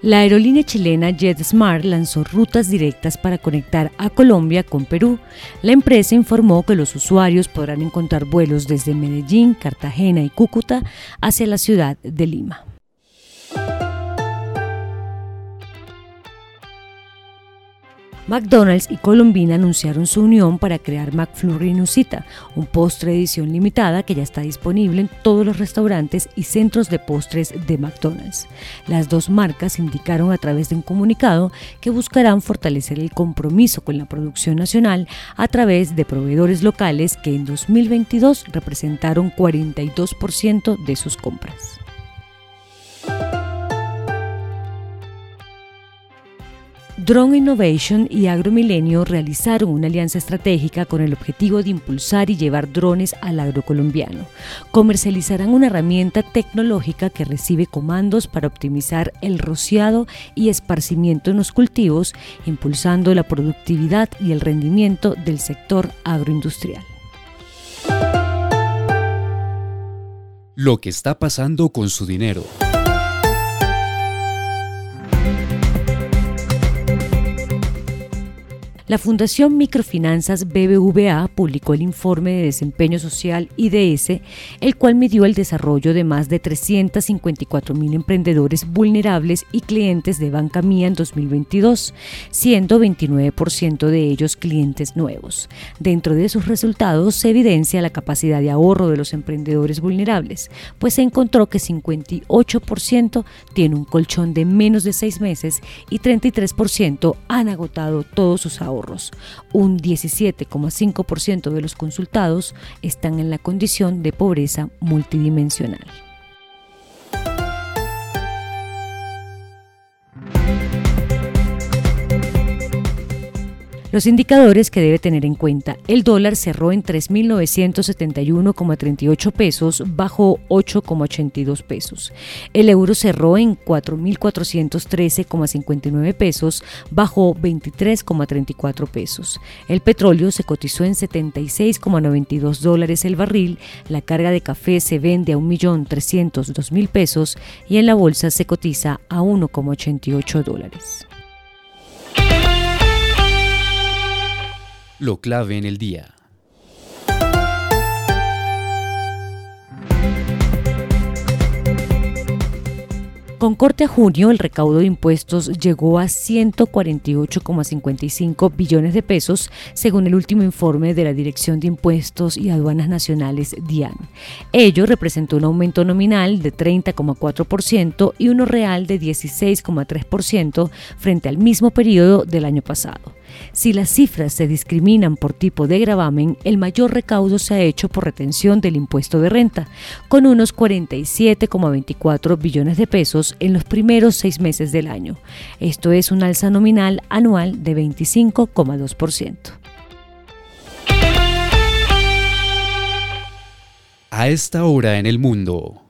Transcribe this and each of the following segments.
La aerolínea chilena JetSmart lanzó rutas directas para conectar a Colombia con Perú. La empresa informó que los usuarios podrán encontrar vuelos desde Medellín, Cartagena y Cúcuta hacia la ciudad de Lima. McDonald's y Colombina anunciaron su unión para crear McFlurry Nusita, un postre edición limitada que ya está disponible en todos los restaurantes y centros de postres de McDonald's. Las dos marcas indicaron a través de un comunicado que buscarán fortalecer el compromiso con la producción nacional a través de proveedores locales que en 2022 representaron 42% de sus compras. Drone Innovation y AgroMilenio realizaron una alianza estratégica con el objetivo de impulsar y llevar drones al agrocolombiano. Comercializarán una herramienta tecnológica que recibe comandos para optimizar el rociado y esparcimiento en los cultivos, impulsando la productividad y el rendimiento del sector agroindustrial. Lo que está pasando con su dinero. La Fundación Microfinanzas BBVA publicó el informe de desempeño social IDS, el cual midió el desarrollo de más de 354 mil emprendedores vulnerables y clientes de Banca Mía en 2022, siendo 29% de ellos clientes nuevos. Dentro de sus resultados se evidencia la capacidad de ahorro de los emprendedores vulnerables, pues se encontró que 58% tiene un colchón de menos de seis meses y 33% han agotado todos sus ahorros un 17,5% de los consultados están en la condición de pobreza multidimensional. Los indicadores que debe tener en cuenta. El dólar cerró en 3.971,38 pesos, bajó 8,82 pesos. El euro cerró en 4.413,59 pesos, bajó 23,34 pesos. El petróleo se cotizó en 76,92 dólares el barril. La carga de café se vende a 1.302.000 pesos y en la bolsa se cotiza a 1,88 dólares. Lo clave en el día. Con corte a junio, el recaudo de impuestos llegó a 148,55 billones de pesos, según el último informe de la Dirección de Impuestos y Aduanas Nacionales, DIAN. Ello representó un aumento nominal de 30,4% y uno real de 16,3% frente al mismo periodo del año pasado. Si las cifras se discriminan por tipo de gravamen, el mayor recaudo se ha hecho por retención del impuesto de renta, con unos 47,24 billones de pesos en los primeros seis meses del año. Esto es un alza nominal anual de 25,2%. A esta hora en el mundo.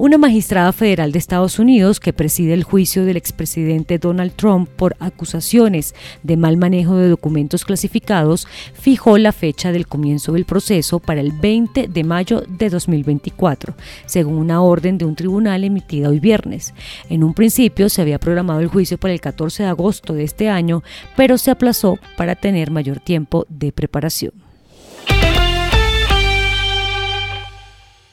Una magistrada federal de Estados Unidos que preside el juicio del expresidente Donald Trump por acusaciones de mal manejo de documentos clasificados fijó la fecha del comienzo del proceso para el 20 de mayo de 2024, según una orden de un tribunal emitida hoy viernes. En un principio se había programado el juicio para el 14 de agosto de este año, pero se aplazó para tener mayor tiempo de preparación.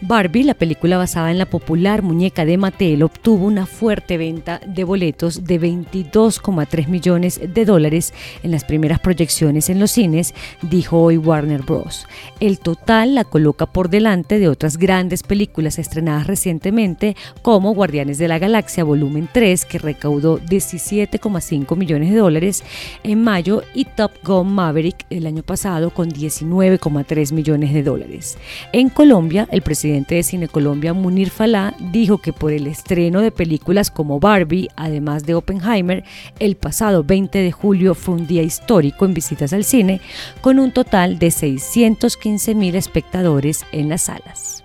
Barbie, la película basada en la popular muñeca de Mattel, obtuvo una fuerte venta de boletos de 22,3 millones de dólares en las primeras proyecciones en los cines, dijo hoy Warner Bros. El total la coloca por delante de otras grandes películas estrenadas recientemente, como Guardianes de la Galaxia Volumen 3, que recaudó 17,5 millones de dólares en mayo, y Top Gun Maverick el año pasado con 19,3 millones de dólares. En Colombia, el presidente presidente de Cine Colombia, Munir Falá, dijo que por el estreno de películas como Barbie, además de Oppenheimer, el pasado 20 de julio fue un día histórico en visitas al cine, con un total de 615 mil espectadores en las salas.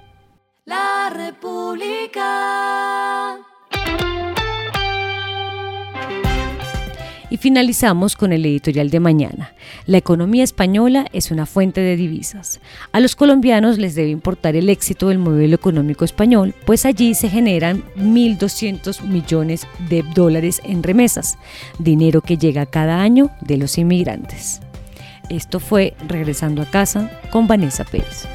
La República. Y finalizamos con el editorial de mañana. La economía española es una fuente de divisas. A los colombianos les debe importar el éxito del modelo económico español, pues allí se generan 1.200 millones de dólares en remesas, dinero que llega cada año de los inmigrantes. Esto fue Regresando a casa con Vanessa Pérez.